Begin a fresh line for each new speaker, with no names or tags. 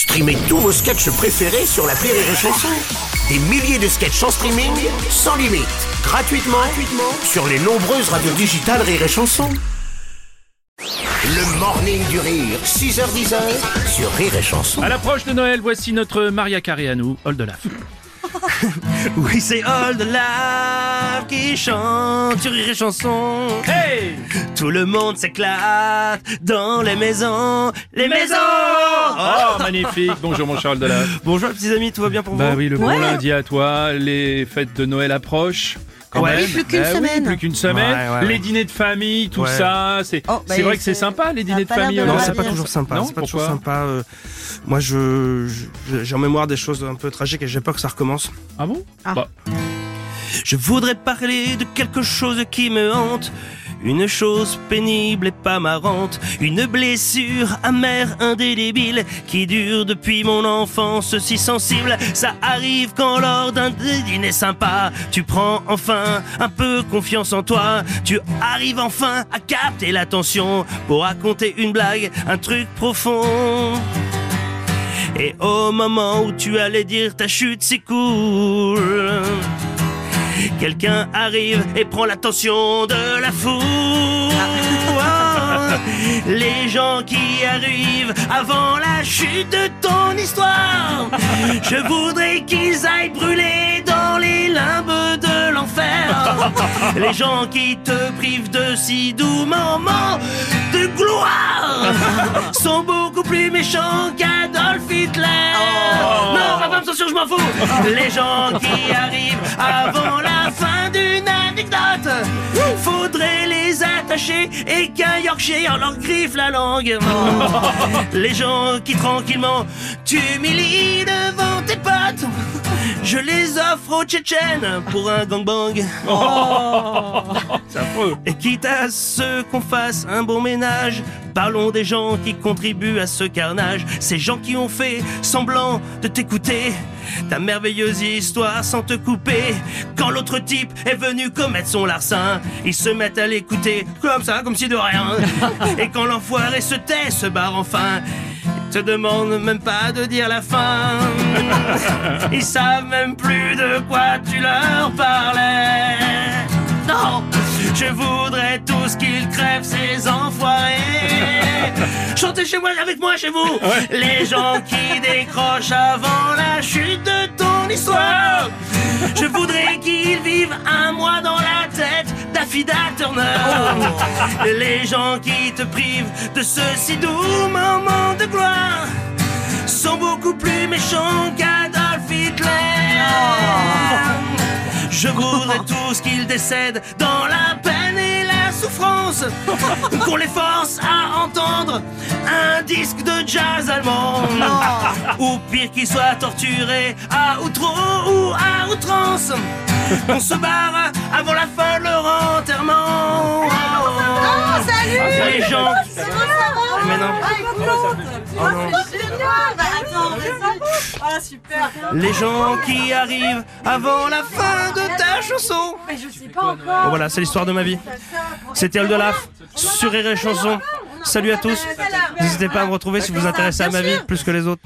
Streamez tous vos sketchs préférés sur la Rire et Chanson. Des milliers de sketchs en streaming, sans limite, gratuitement, gratuitement sur les nombreuses radios digitales Rire et Chanson. Le morning du rire, 6h10 sur Rire et Chanson.
À l'approche de Noël, voici notre Maria Carré à nous, Oldelaf.
Oui, c'est All de Love qui chante sur Rire et Chanson.
Hey
Tout le monde s'éclate dans les maisons. Les maisons
Oh, magnifique Bonjour mon Charles Delaf.
Bonjour les petits amis, tout va bien pour
Bah
vous
oui, le bon lundi à toi, les fêtes de Noël approchent. Quand
Ouais.
même.
Plus qu'une
Bah oui,
semaine.
plus qu'une semaine.
Ouais, ouais,
les dîners de famille, tout
Ouais.
ça, c'est
Oh, bah,
vrai que c'est sympa les dîners de famille.
de
Non, c'est pas toujours sympa.
Non,
c'est pas toujours sympa. euh, moi, je, je- j'ai en mémoire des choses un peu tragiques et j'ai peur que ça recommence.
Ah bon?
Ah.
Bah,
Je voudrais parler de quelque chose qui me hante. Une chose pénible et pas marrante, une blessure amère, indélébile, qui dure depuis mon enfance si sensible. Ça arrive quand lors d'un dîner sympa, tu prends enfin un peu confiance en toi. Tu arrives enfin à capter l'attention pour raconter une blague, un truc profond. Et au moment où tu allais dire ta chute c'est cool, quelqu'un arrive et prend l'attention de la foule. Oh, les gens qui arrivent avant la chute de ton histoire, je voudrais qu'ils aillent brûler dans les limbes de l'enfer. Les gens qui te privent de si doux moments de gloire sont beaucoup plus méchants qu'Adolf Hitler. M'en fous. Les gens qui arrivent avant la fin d'une anecdote, faudrait les attacher et qu'un Yorkshire leur griffe la langue. Les gens qui tranquillement t'humilient devant tes potes, je les offre aux Tchétchènes pour un gangbang.
c'est affreux.
Et quitte à ce qu'on fasse un bon ménage, parlons des gens qui contribuent à ce carnage. Ces gens qui ont fait semblant de t'écouter. Ta merveilleuse histoire sans te couper. Quand l'autre type est venu commettre son larcin, ils se mettent à l'écouter comme ça, comme si de rien. Et quand l'enfoiré se tait, se barre enfin. Te demandent même pas de dire la fin. Ils savent même plus de quoi tu leur parlais. Non, je voudrais tous qu'ils crèvent ces enfoirés. Chantez chez moi, avec moi, chez vous. Les gens qui décrochent avant la chute de ton histoire. Je voudrais qu'ils vivent un mois dans la tête d'Affida Turner. Les gens qui te privent de ce si doux moment beaucoup plus méchants qu'Adolf Hitler. Je voudrais tous qu'ils décèdent dans la peine et la souffrance, qu'on les force à entendre un disque de jazz allemand, ou pire qu'ils soient torturés à outreau ou à outrance. On se barre avant la fin de leur enterrement.
Oh, salut
Les gens
va
Mais non. Oh non.
Ah, super
Les gens qui arrivent avant la fin de ta chanson.
Mais je sais pas encore
Bon voilà, c'est l'histoire de ma vie. C'était Oldelaf, sur Rire et Chanson. Salut à tous. N'hésitez pas à me retrouver si vous vous intéressez à ma vie plus que les autres.